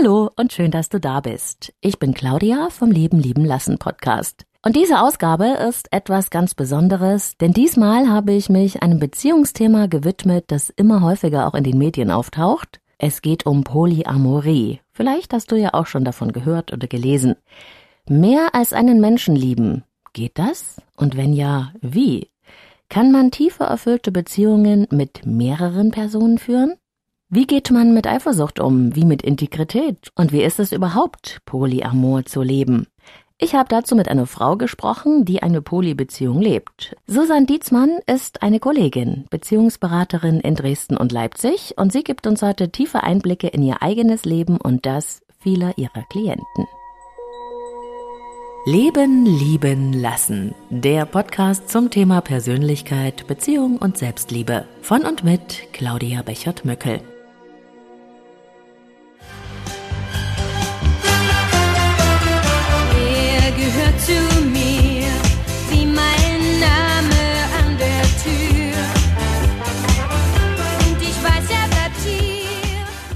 Hallo und schön, dass du da bist. Ich bin Claudia vom Leben lieben lassen Podcast. Und diese Ausgabe ist etwas ganz Besonderes, denn diesmal habe ich mich einem Beziehungsthema gewidmet, das immer häufiger auch in den Medien auftaucht. Es geht um Polyamorie. Vielleicht hast du ja auch schon davon gehört oder gelesen. Mehr als einen Menschen lieben. Geht das? Und wenn ja, wie? Kann man tiefe erfüllte Beziehungen mit mehreren Personen führen? Wie geht man mit Eifersucht um? Wie mit Integrität? Und wie ist es überhaupt, Polyamor zu leben? Ich habe dazu mit einer Frau gesprochen, die eine Polybeziehung lebt. Susan Dietzmann ist eine Kollegin, Beziehungsberaterin in Dresden und Leipzig und sie gibt uns heute tiefe Einblicke in ihr eigenes Leben und das vieler ihrer Klienten. Leben, lieben, lassen. Der Podcast zum Thema Persönlichkeit, Beziehung und Selbstliebe. Von und mit Claudia Bechert-Möckel.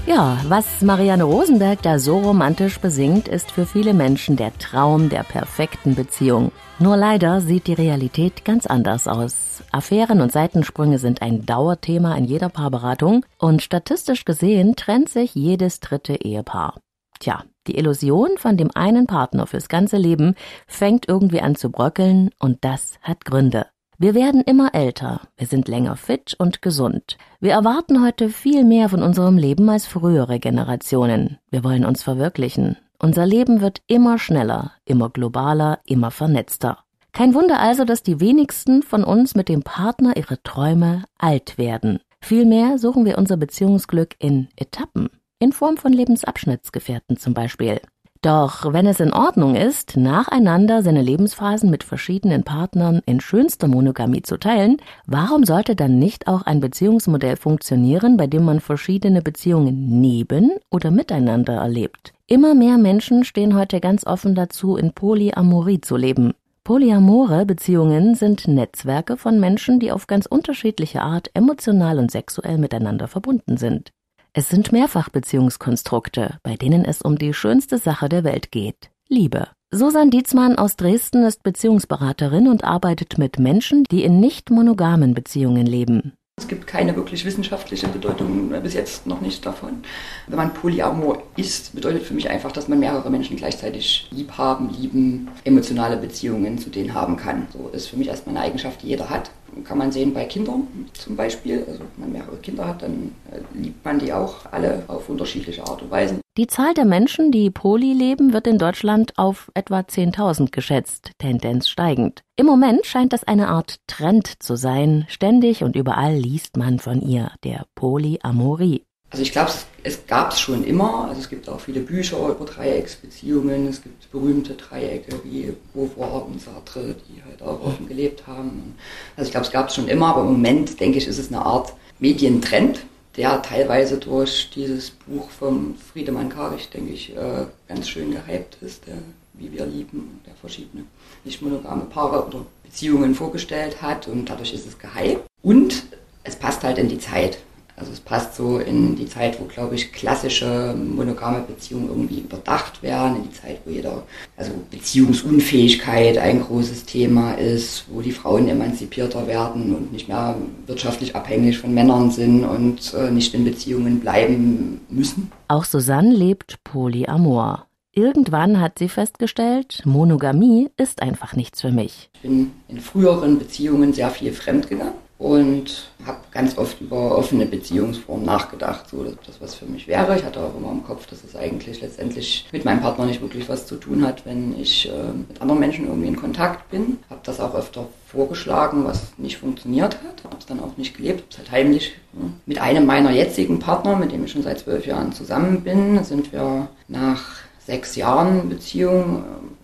Ja, was Marianne Rosenberg da so romantisch besingt, ist für viele Menschen der Traum der perfekten Beziehung. Nur leider sieht die Realität ganz anders aus. Affären und Seitensprünge sind ein Dauerthema in jeder Paarberatung und statistisch gesehen trennt sich jedes dritte Ehepaar. Tja, die Illusion von dem einen Partner fürs ganze Leben fängt irgendwie an zu bröckeln und das hat Gründe. Wir werden immer älter, wir sind länger fit und gesund. Wir erwarten heute viel mehr von unserem Leben als frühere Generationen. Wir wollen uns verwirklichen. Unser Leben wird immer schneller, immer globaler, immer vernetzter. Kein Wunder also, dass die wenigsten von uns mit dem Partner ihre Träume alt werden. Vielmehr suchen wir unser Beziehungsglück in Etappen, in Form von Lebensabschnittsgefährten zum Beispiel. Doch wenn es in Ordnung ist, nacheinander seine Lebensphasen mit verschiedenen Partnern in schönster Monogamie zu teilen, warum sollte dann nicht auch ein Beziehungsmodell funktionieren, bei dem man verschiedene Beziehungen neben oder miteinander erlebt? Immer mehr Menschen stehen heute ganz offen dazu, in Polyamorie zu leben. Polyamore Beziehungen sind Netzwerke von Menschen, die auf ganz unterschiedliche Art emotional und sexuell miteinander verbunden sind. Es sind Mehrfachbeziehungskonstrukte, bei denen es um die schönste Sache der Welt geht, Liebe. Susan Dietzmann aus Dresden ist Beziehungsberaterin und arbeitet mit Menschen, die in nicht monogamen Beziehungen leben. Es gibt keine wirklich wissenschaftliche Bedeutung äh, bis jetzt noch nicht davon. Wenn man Polyamor ist, bedeutet für mich einfach, dass man mehrere Menschen gleichzeitig lieb haben, lieben, emotionale Beziehungen zu denen haben kann. So ist für mich erstmal eine Eigenschaft, die jeder hat. Kann man sehen bei Kindern zum Beispiel. Also wenn man mehrere Kinder hat, dann äh, liebt man die auch alle auf unterschiedliche Art und Weise. Die Zahl der Menschen, die Poly leben, wird in Deutschland auf etwa 10.000 geschätzt, Tendenz steigend. Im Moment scheint das eine Art Trend zu sein. Ständig und überall liest man von ihr, der Polyamorie. Also ich glaube, es, es gab es schon immer. Also es gibt auch viele Bücher über Dreiecksbeziehungen. Es gibt berühmte Dreiecke wie Beauvoir und Sartre, die halt auch offen gelebt haben. Also ich glaube, es gab es schon immer, aber im Moment, denke ich, ist es eine Art Medientrend, der teilweise durch dieses Buch vom Friedemann Karich, denke ich, äh, ganz schön gehypt ist, der Wie wir lieben, der verschiedene nicht monogame Paare oder Beziehungen vorgestellt hat und dadurch ist es gehypt. Und es passt halt in die Zeit. Also es passt so in die Zeit, wo, glaube ich, klassische monogame Beziehungen irgendwie überdacht werden, in die Zeit, wo jeder, also Beziehungsunfähigkeit ein großes Thema ist, wo die Frauen emanzipierter werden und nicht mehr wirtschaftlich abhängig von Männern sind und äh, nicht in Beziehungen bleiben müssen. Auch Susanne lebt Polyamor. Irgendwann hat sie festgestellt, Monogamie ist einfach nichts für mich. Ich bin in früheren Beziehungen sehr viel fremdgegangen und habe ganz oft über offene Beziehungsformen nachgedacht, so dass das was für mich wäre. Ich hatte auch immer im Kopf, dass es eigentlich letztendlich mit meinem Partner nicht wirklich was zu tun hat, wenn ich äh, mit anderen Menschen irgendwie in Kontakt bin. Habe das auch öfter vorgeschlagen, was nicht funktioniert hat. Habe es dann auch nicht gelebt, es halt heimlich. Ja. Mit einem meiner jetzigen Partner, mit dem ich schon seit zwölf Jahren zusammen bin, sind wir nach sechs Jahren Beziehung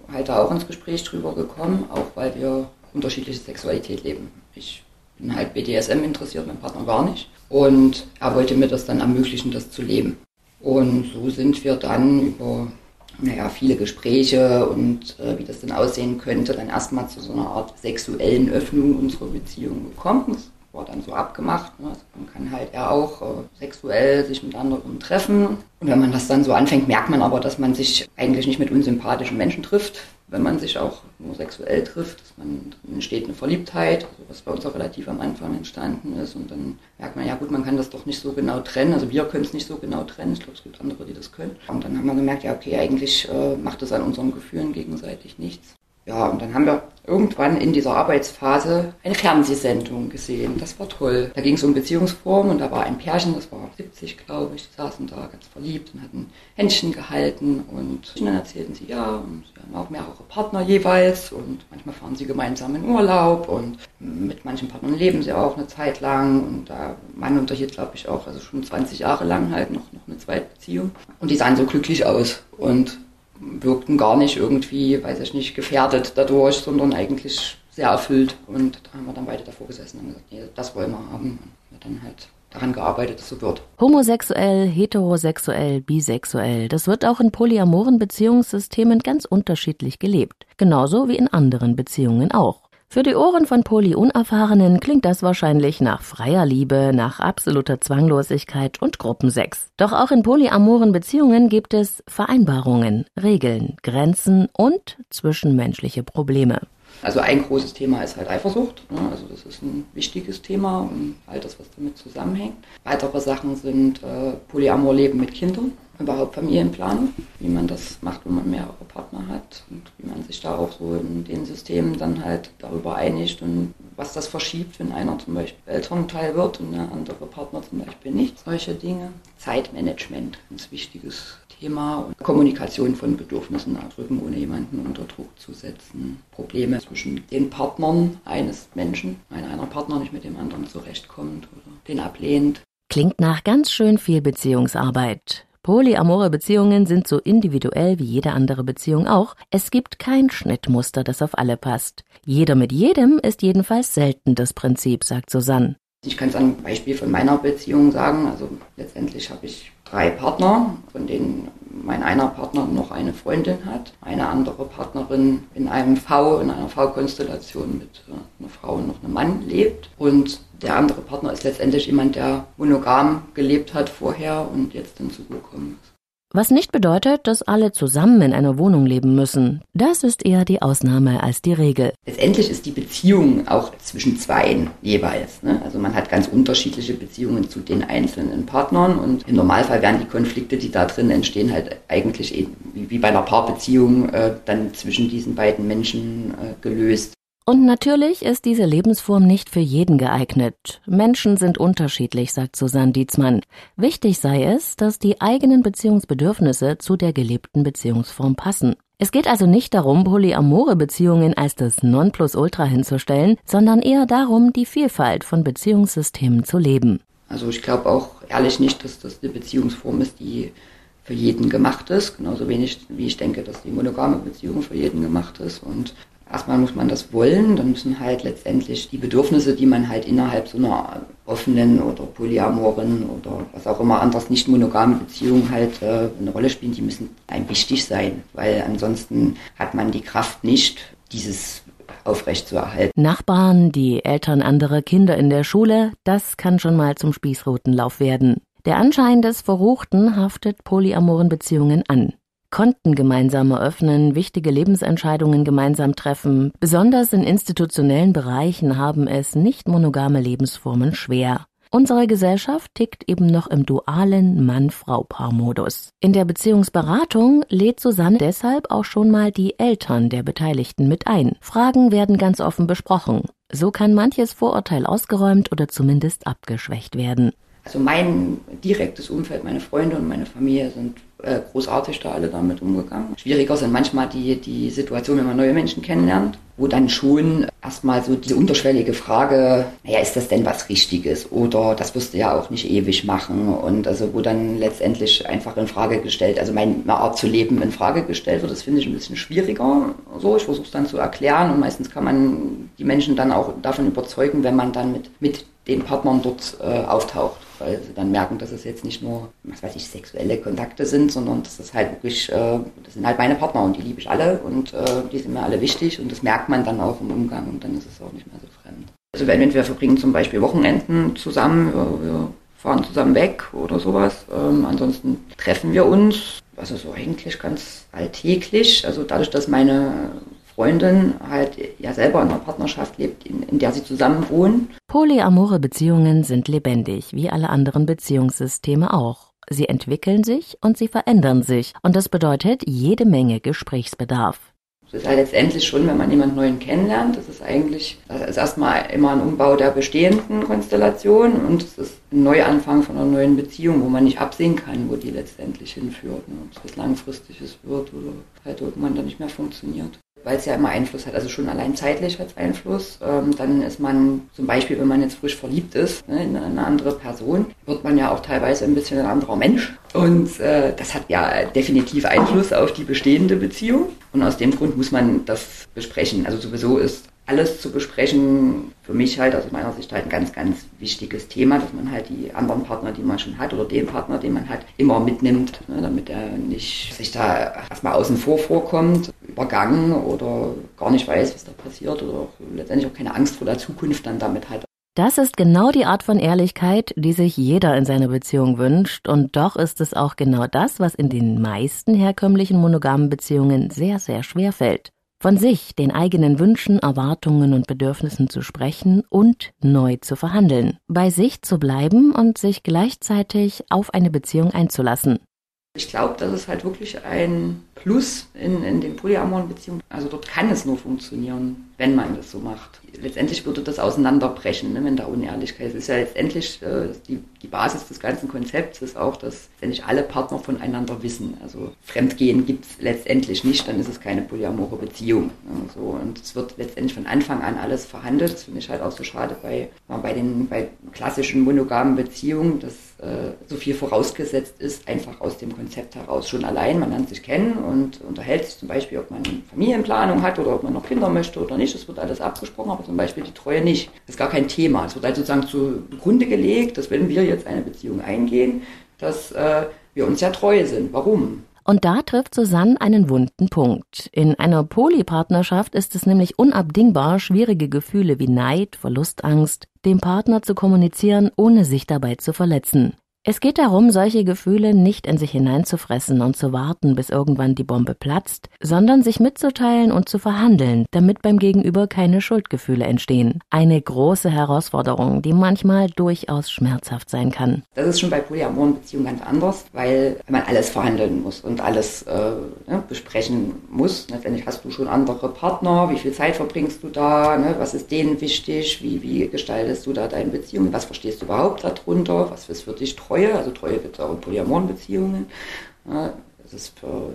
äh, halt da auch ins Gespräch drüber gekommen, auch weil wir unterschiedliche Sexualität leben. Ich halt BDSM interessiert, mein Partner gar nicht. Und er wollte mir das dann ermöglichen, das zu leben. Und so sind wir dann über naja, viele Gespräche und äh, wie das denn aussehen könnte, dann erstmal zu so einer Art sexuellen Öffnung unserer Beziehung gekommen. War dann so abgemacht. Ne? Also man kann halt ja auch äh, sexuell sich mit anderen treffen. Und wenn man das dann so anfängt, merkt man aber, dass man sich eigentlich nicht mit unsympathischen Menschen trifft, wenn man sich auch nur sexuell trifft, dass man entsteht eine Verliebtheit, also was bei uns auch relativ am Anfang entstanden ist. Und dann merkt man, ja gut, man kann das doch nicht so genau trennen. Also wir können es nicht so genau trennen. Ich glaube, es gibt andere, die das können. Und dann haben wir gemerkt, ja okay, eigentlich äh, macht es an unseren Gefühlen gegenseitig nichts. Ja, und dann haben wir irgendwann in dieser Arbeitsphase eine Fernsehsendung gesehen. Das war toll. Da ging es um Beziehungsformen und da war ein Pärchen, das war 70, glaube ich, die saßen da ganz verliebt und hatten Händchen gehalten und dann erzählten sie, ja, und sie haben auch mehrere Partner jeweils und manchmal fahren sie gemeinsam in Urlaub und mit manchen Partnern leben sie auch eine Zeit lang und der Mann unterhielt, glaube ich, auch, also schon 20 Jahre lang halt noch, noch eine Zweitbeziehung und die sahen so glücklich aus und wirkten gar nicht irgendwie, weiß ich nicht, gefährdet dadurch, sondern eigentlich sehr erfüllt. Und da haben wir dann beide davor gesessen und gesagt, nee, das wollen wir haben. Und dann halt daran gearbeitet, dass so wird. Homosexuell, heterosexuell, bisexuell, das wird auch in polyamoren Beziehungssystemen ganz unterschiedlich gelebt. Genauso wie in anderen Beziehungen auch. Für die Ohren von Poly-Unerfahrenen klingt das wahrscheinlich nach freier Liebe, nach absoluter Zwanglosigkeit und Gruppensex. Doch auch in polyamoren Beziehungen gibt es Vereinbarungen, Regeln, Grenzen und zwischenmenschliche Probleme. Also ein großes Thema ist halt Eifersucht. Ne? Also das ist ein wichtiges Thema und all das, was damit zusammenhängt. Weitere Sachen sind äh, Polyamorleben mit Kindern, überhaupt Familienplanung, wie man das macht, wenn man mehrere Partner hat und wie man sich da auch so in den Systemen dann halt darüber einigt und was das verschiebt, wenn einer zum Beispiel Elternteil wird und der andere Partner zum Beispiel nicht. Solche Dinge. Zeitmanagement, ganz wichtiges Thema. Und Kommunikation von Bedürfnissen ausdrücken, ohne jemanden unter Druck zu setzen. Probleme zwischen den Partnern eines Menschen, wenn einer Partner nicht mit dem anderen zurechtkommt oder den ablehnt. Klingt nach ganz schön viel Beziehungsarbeit. Polyamore Beziehungen sind so individuell wie jede andere Beziehung auch. Es gibt kein Schnittmuster, das auf alle passt. Jeder mit jedem ist jedenfalls selten das Prinzip, sagt Susanne. Ich kann es an einem Beispiel von meiner Beziehung sagen. Also letztendlich habe ich drei Partner, von denen mein einer Partner noch eine Freundin hat, eine andere Partnerin in einem V, in einer V-Konstellation mit äh, einer Frau und noch einem Mann lebt. Und der andere Partner ist letztendlich jemand, der monogam gelebt hat vorher und jetzt hinzugekommen ist. Was nicht bedeutet, dass alle zusammen in einer Wohnung leben müssen. Das ist eher die Ausnahme als die Regel. Letztendlich ist die Beziehung auch zwischen Zweien jeweils. Ne? Also man hat ganz unterschiedliche Beziehungen zu den einzelnen Partnern und im Normalfall werden die Konflikte, die da drin entstehen, halt eigentlich eben wie bei einer Paarbeziehung äh, dann zwischen diesen beiden Menschen äh, gelöst. Und natürlich ist diese Lebensform nicht für jeden geeignet. Menschen sind unterschiedlich, sagt Susanne Dietzmann. Wichtig sei es, dass die eigenen Beziehungsbedürfnisse zu der gelebten Beziehungsform passen. Es geht also nicht darum, polyamore Beziehungen als das Nonplusultra hinzustellen, sondern eher darum, die Vielfalt von Beziehungssystemen zu leben. Also ich glaube auch ehrlich nicht, dass das eine Beziehungsform ist, die für jeden gemacht ist. Genauso wenig wie ich denke, dass die monogame Beziehung für jeden gemacht ist. Und Erstmal muss man das wollen, dann müssen halt letztendlich die Bedürfnisse, die man halt innerhalb so einer offenen oder polyamoren oder was auch immer anders nicht monogame Beziehung halt äh, eine Rolle spielen, die müssen einem wichtig sein, weil ansonsten hat man die Kraft nicht, dieses aufrechtzuerhalten. Nachbarn, die Eltern anderer Kinder in der Schule, das kann schon mal zum Spießrutenlauf werden. Der Anschein des Verruchten haftet polyamoren Beziehungen an. Konten gemeinsam eröffnen, wichtige Lebensentscheidungen gemeinsam treffen. Besonders in institutionellen Bereichen haben es nicht monogame Lebensformen schwer. Unsere Gesellschaft tickt eben noch im dualen Mann-Frau-Paar-Modus. In der Beziehungsberatung lädt Susanne deshalb auch schon mal die Eltern der Beteiligten mit ein. Fragen werden ganz offen besprochen. So kann manches Vorurteil ausgeräumt oder zumindest abgeschwächt werden. Also mein direktes Umfeld, meine Freunde und meine Familie sind äh, großartig da alle damit umgegangen. Schwieriger sind manchmal die, die Situationen, wenn man neue Menschen kennenlernt, wo dann schon erstmal so diese unterschwellige Frage, naja, ist das denn was Richtiges? Oder das wirst du ja auch nicht ewig machen. Und also wo dann letztendlich einfach in Frage gestellt, also meine Art zu leben in Frage gestellt wird, das finde ich ein bisschen schwieriger. So, ich versuche es dann zu erklären und meistens kann man die Menschen dann auch davon überzeugen, wenn man dann mit, mit den Partnern dort äh, auftaucht weil sie dann merken, dass es jetzt nicht nur, was weiß ich, sexuelle Kontakte sind, sondern das halt wirklich, äh, das sind halt meine Partner und die liebe ich alle und äh, die sind mir alle wichtig und das merkt man dann auch im Umgang und dann ist es auch nicht mehr so fremd. Also wenn wir verbringen zum Beispiel Wochenenden zusammen, wir, wir fahren zusammen weg oder sowas. Ähm, ansonsten treffen wir uns, also so eigentlich ganz alltäglich. Also dadurch, dass meine Freundin halt ja selber in einer Partnerschaft lebt, in, in der sie zusammen wohnen. Polyamore Beziehungen sind lebendig, wie alle anderen Beziehungssysteme auch. Sie entwickeln sich und sie verändern sich. Und das bedeutet jede Menge Gesprächsbedarf. Es ist halt letztendlich schon, wenn man jemanden neuen kennenlernt, das ist eigentlich, das ist erstmal immer ein Umbau der bestehenden Konstellation und es ist ein Neuanfang von einer neuen Beziehung, wo man nicht absehen kann, wo die letztendlich hinführt. Ne? Ob es was Langfristiges wird oder halt irgendwann dann nicht mehr funktioniert weil es ja immer Einfluss hat, also schon allein zeitlich hat es Einfluss. Ähm, dann ist man zum Beispiel, wenn man jetzt frisch verliebt ist ne, in eine andere Person, wird man ja auch teilweise ein bisschen ein anderer Mensch. Und äh, das hat ja definitiv Einfluss auf die bestehende Beziehung. Und aus dem Grund muss man das besprechen. Also sowieso ist alles zu besprechen, für mich halt aus meiner Sicht halt ein ganz, ganz wichtiges Thema, dass man halt die anderen Partner, die man schon hat, oder den Partner, den man hat, immer mitnimmt, ne, damit er nicht sich da erstmal außen vor vorkommt, übergangen oder gar nicht weiß, was da passiert oder auch letztendlich auch keine Angst vor der Zukunft dann damit hat. Das ist genau die Art von Ehrlichkeit, die sich jeder in seiner Beziehung wünscht, und doch ist es auch genau das, was in den meisten herkömmlichen monogamen Beziehungen sehr, sehr schwer fällt von sich, den eigenen Wünschen, Erwartungen und Bedürfnissen zu sprechen und neu zu verhandeln, bei sich zu bleiben und sich gleichzeitig auf eine Beziehung einzulassen. Ich glaube, das ist halt wirklich ein Plus in, in den polyamoren Beziehungen. Also dort kann es nur funktionieren, wenn man das so macht. Letztendlich würde das auseinanderbrechen, ne, wenn da Unehrlichkeit ist. Es ist ja letztendlich äh, die, die Basis des ganzen Konzepts ist auch, dass letztendlich alle Partner voneinander wissen. Also Fremdgehen gibt es letztendlich nicht, dann ist es keine polyamore Beziehung. Ne, so. Und es wird letztendlich von Anfang an alles verhandelt. Das finde ich halt auch so schade bei, bei den bei klassischen monogamen Beziehungen, dass äh, so viel vorausgesetzt ist, einfach aus dem Konzept heraus. Schon allein, man lernt sich kennen und unterhält sich zum Beispiel, ob man Familienplanung hat oder ob man noch Kinder möchte oder nicht. Das wird alles abgesprochen, aber zum Beispiel die Treue nicht. Das ist gar kein Thema. Es wird halt sozusagen zugrunde gelegt, dass wenn wir jetzt eine Beziehung eingehen, dass äh, wir uns ja treu sind. Warum? Und da trifft Susanne einen wunden Punkt. In einer Polypartnerschaft ist es nämlich unabdingbar, schwierige Gefühle wie Neid, Verlustangst dem Partner zu kommunizieren, ohne sich dabei zu verletzen. Es geht darum, solche Gefühle nicht in sich hineinzufressen und zu warten, bis irgendwann die Bombe platzt, sondern sich mitzuteilen und zu verhandeln, damit beim Gegenüber keine Schuldgefühle entstehen. Eine große Herausforderung, die manchmal durchaus schmerzhaft sein kann. Das ist schon bei polyamoren Beziehungen ganz anders, weil man alles verhandeln muss und alles äh, ne, besprechen muss. Letztendlich hast du schon andere Partner, wie viel Zeit verbringst du da, ne, was ist denen wichtig, wie, wie gestaltest du da deine Beziehung, was verstehst du überhaupt darunter, was ist für dich Treue, also Treue gibt es auch in polyamoren Beziehungen. Ja, es ist für,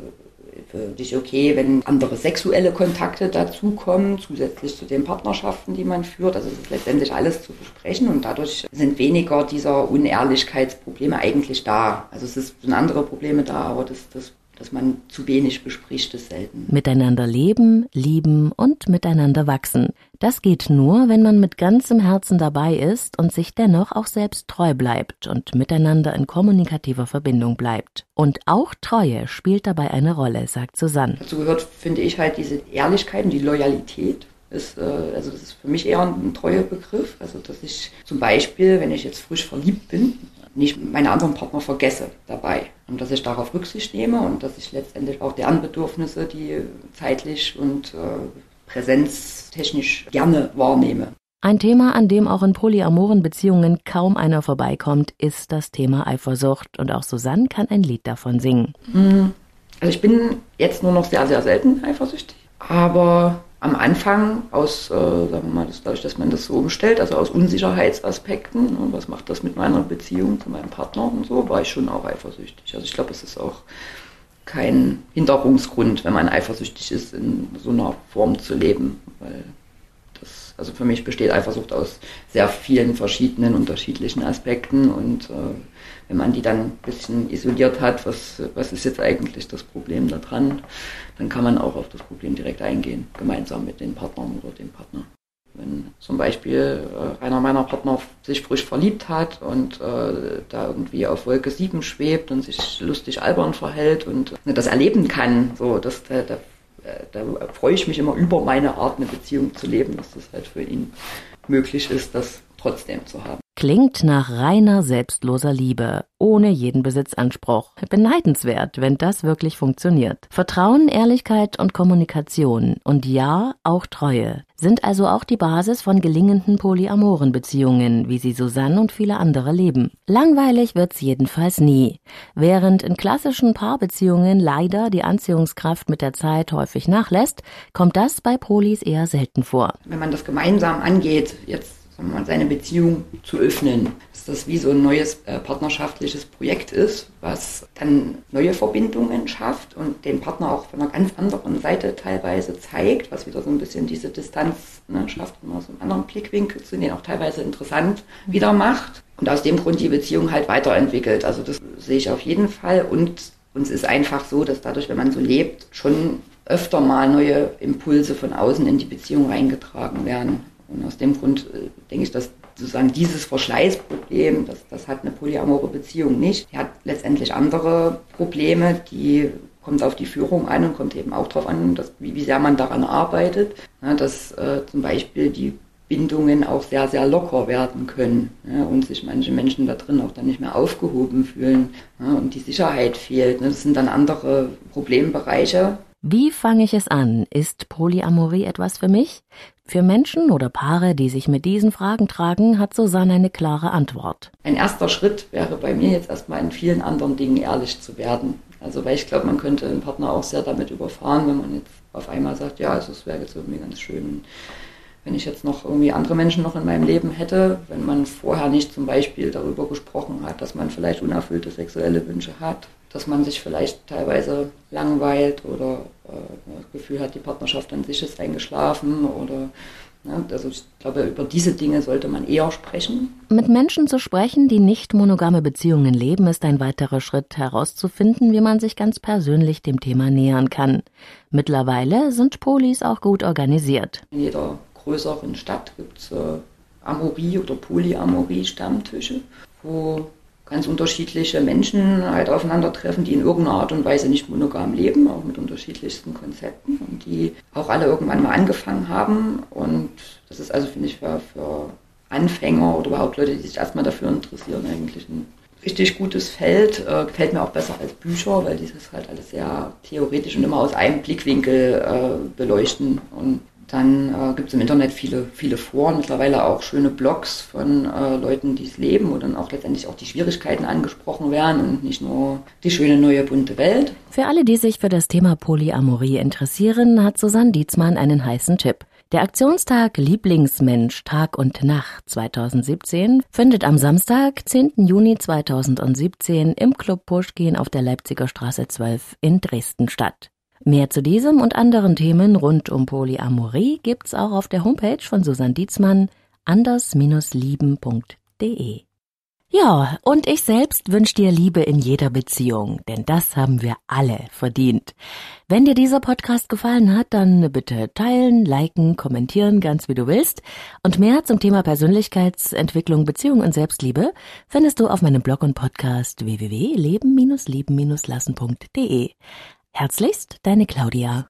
für dich okay, wenn andere sexuelle Kontakte dazukommen, zusätzlich zu den Partnerschaften, die man führt. Also es ist letztendlich alles zu besprechen und dadurch sind weniger dieser Unehrlichkeitsprobleme eigentlich da. Also es sind andere Probleme da, aber das, das dass man zu wenig bespricht, ist selten. Miteinander leben, lieben und miteinander wachsen. Das geht nur, wenn man mit ganzem Herzen dabei ist und sich dennoch auch selbst treu bleibt und miteinander in kommunikativer Verbindung bleibt. Und auch Treue spielt dabei eine Rolle, sagt Susanne. Dazu gehört, finde ich, halt diese Ehrlichkeit und die Loyalität. Ist, äh, also das ist für mich eher ein Treuebegriff. Also dass ich zum Beispiel, wenn ich jetzt frisch verliebt bin, nicht meine anderen Partner vergesse dabei. Und dass ich darauf Rücksicht nehme und dass ich letztendlich auch deren Bedürfnisse, die zeitlich und äh, präsenztechnisch gerne wahrnehme. Ein Thema, an dem auch in polyamoren Beziehungen kaum einer vorbeikommt, ist das Thema Eifersucht. Und auch Susanne kann ein Lied davon singen. Hm. Also ich bin jetzt nur noch sehr, sehr selten eifersüchtig. Aber am Anfang aus, äh, sagen wir mal, das, dadurch, dass man das so umstellt, also aus Unsicherheitsaspekten, ne, was macht das mit meiner Beziehung zu meinem Partner und so, war ich schon auch eifersüchtig. Also ich glaube, es ist auch kein Hinderungsgrund, wenn man eifersüchtig ist, in so einer Form zu leben, weil das, also für mich besteht Eifersucht aus sehr vielen verschiedenen, unterschiedlichen Aspekten und äh, wenn man die dann ein bisschen isoliert hat, was, was ist jetzt eigentlich das Problem da dran, dann kann man auch auf das Problem direkt eingehen, gemeinsam mit den Partnern oder dem Partner. Wenn zum Beispiel äh, einer meiner Partner sich frisch verliebt hat und äh, da irgendwie auf Wolke 7 schwebt und sich lustig albern verhält und äh, das erleben kann, so, das, da, da, da freue ich mich immer über meine Art, eine Beziehung zu leben, dass das halt für ihn möglich ist, das trotzdem zu haben. Klingt nach reiner selbstloser Liebe, ohne jeden Besitzanspruch. Beneidenswert, wenn das wirklich funktioniert. Vertrauen, Ehrlichkeit und Kommunikation und ja, auch Treue sind also auch die Basis von gelingenden polyamoren Beziehungen, wie sie Susanne und viele andere leben. Langweilig wird's jedenfalls nie. Während in klassischen Paarbeziehungen leider die Anziehungskraft mit der Zeit häufig nachlässt, kommt das bei Polis eher selten vor. Wenn man das gemeinsam angeht, jetzt mal, seine Beziehung zu öffnen, dass das wie so ein neues äh, partnerschaftliches Projekt ist, was dann neue Verbindungen schafft und den Partner auch von einer ganz anderen Seite teilweise zeigt, was wieder so ein bisschen diese Distanz ne, schafft, immer so einen anderen Blickwinkel zu den auch teilweise interessant wieder macht und aus dem Grund die Beziehung halt weiterentwickelt. Also das sehe ich auf jeden Fall und uns ist einfach so, dass dadurch, wenn man so lebt, schon öfter mal neue Impulse von außen in die Beziehung reingetragen werden. Und aus dem Grund äh, denke ich, dass sozusagen dieses Verschleißproblem, das, das hat eine polyamore Beziehung nicht. Die hat letztendlich andere Probleme, die kommt auf die Führung an und kommt eben auch darauf an, dass, wie, wie sehr man daran arbeitet. Ja, dass äh, zum Beispiel die Bindungen auch sehr, sehr locker werden können ja, und sich manche Menschen da drin auch dann nicht mehr aufgehoben fühlen ja, und die Sicherheit fehlt. Ne. Das sind dann andere Problembereiche, Wie fange ich es an? Ist Polyamorie etwas für mich? Für Menschen oder Paare, die sich mit diesen Fragen tragen, hat Susanne eine klare Antwort. Ein erster Schritt wäre bei mir jetzt erstmal in vielen anderen Dingen ehrlich zu werden. Also weil ich glaube, man könnte einen Partner auch sehr damit überfahren, wenn man jetzt auf einmal sagt, ja, also es wäre jetzt irgendwie ganz schön, wenn ich jetzt noch irgendwie andere Menschen noch in meinem Leben hätte, wenn man vorher nicht zum Beispiel darüber gesprochen hat, dass man vielleicht unerfüllte sexuelle Wünsche hat, dass man sich vielleicht teilweise langweilt oder äh, das Gefühl hat, die Partnerschaft an sich ist eingeschlafen oder ne, also ich glaube, über diese Dinge sollte man eher sprechen. Mit Menschen zu sprechen, die nicht monogame Beziehungen leben, ist ein weiterer Schritt herauszufinden, wie man sich ganz persönlich dem Thema nähern kann. Mittlerweile sind Polis auch gut organisiert. In jeder größeren Stadt gibt es äh, Amorie- oder Polyamorie-Stammtische, wo ganz unterschiedliche Menschen halt aufeinandertreffen, die in irgendeiner Art und Weise nicht monogam leben, auch mit unterschiedlichsten Konzepten und die auch alle irgendwann mal angefangen haben. Und das ist also, finde ich, für, für Anfänger oder überhaupt Leute, die sich erstmal dafür interessieren, eigentlich ein richtig gutes Feld. Äh, gefällt mir auch besser als Bücher, weil dieses halt alles sehr theoretisch und immer aus einem Blickwinkel äh, beleuchten. Und dann äh, gibt es im Internet viele, viele Foren, mittlerweile auch schöne Blogs von äh, Leuten, die es leben, wo dann auch letztendlich auch die Schwierigkeiten angesprochen werden und nicht nur die schöne neue bunte Welt. Für alle, die sich für das Thema Polyamorie interessieren, hat Susanne Dietzmann einen heißen Tipp. Der Aktionstag Lieblingsmensch Tag und Nacht 2017 findet am Samstag, 10. Juni 2017 im Club Puschkin auf der Leipziger Straße 12 in Dresden statt. Mehr zu diesem und anderen Themen rund um Polyamorie gibt's auch auf der Homepage von Susanne Dietzmann anders-lieben.de. Ja, und ich selbst wünsche dir Liebe in jeder Beziehung, denn das haben wir alle verdient. Wenn dir dieser Podcast gefallen hat, dann bitte teilen, liken, kommentieren, ganz wie du willst. Und mehr zum Thema Persönlichkeitsentwicklung, Beziehung und Selbstliebe findest du auf meinem Blog und Podcast www.leben-lieben-lassen.de. Herzlichst, deine Claudia.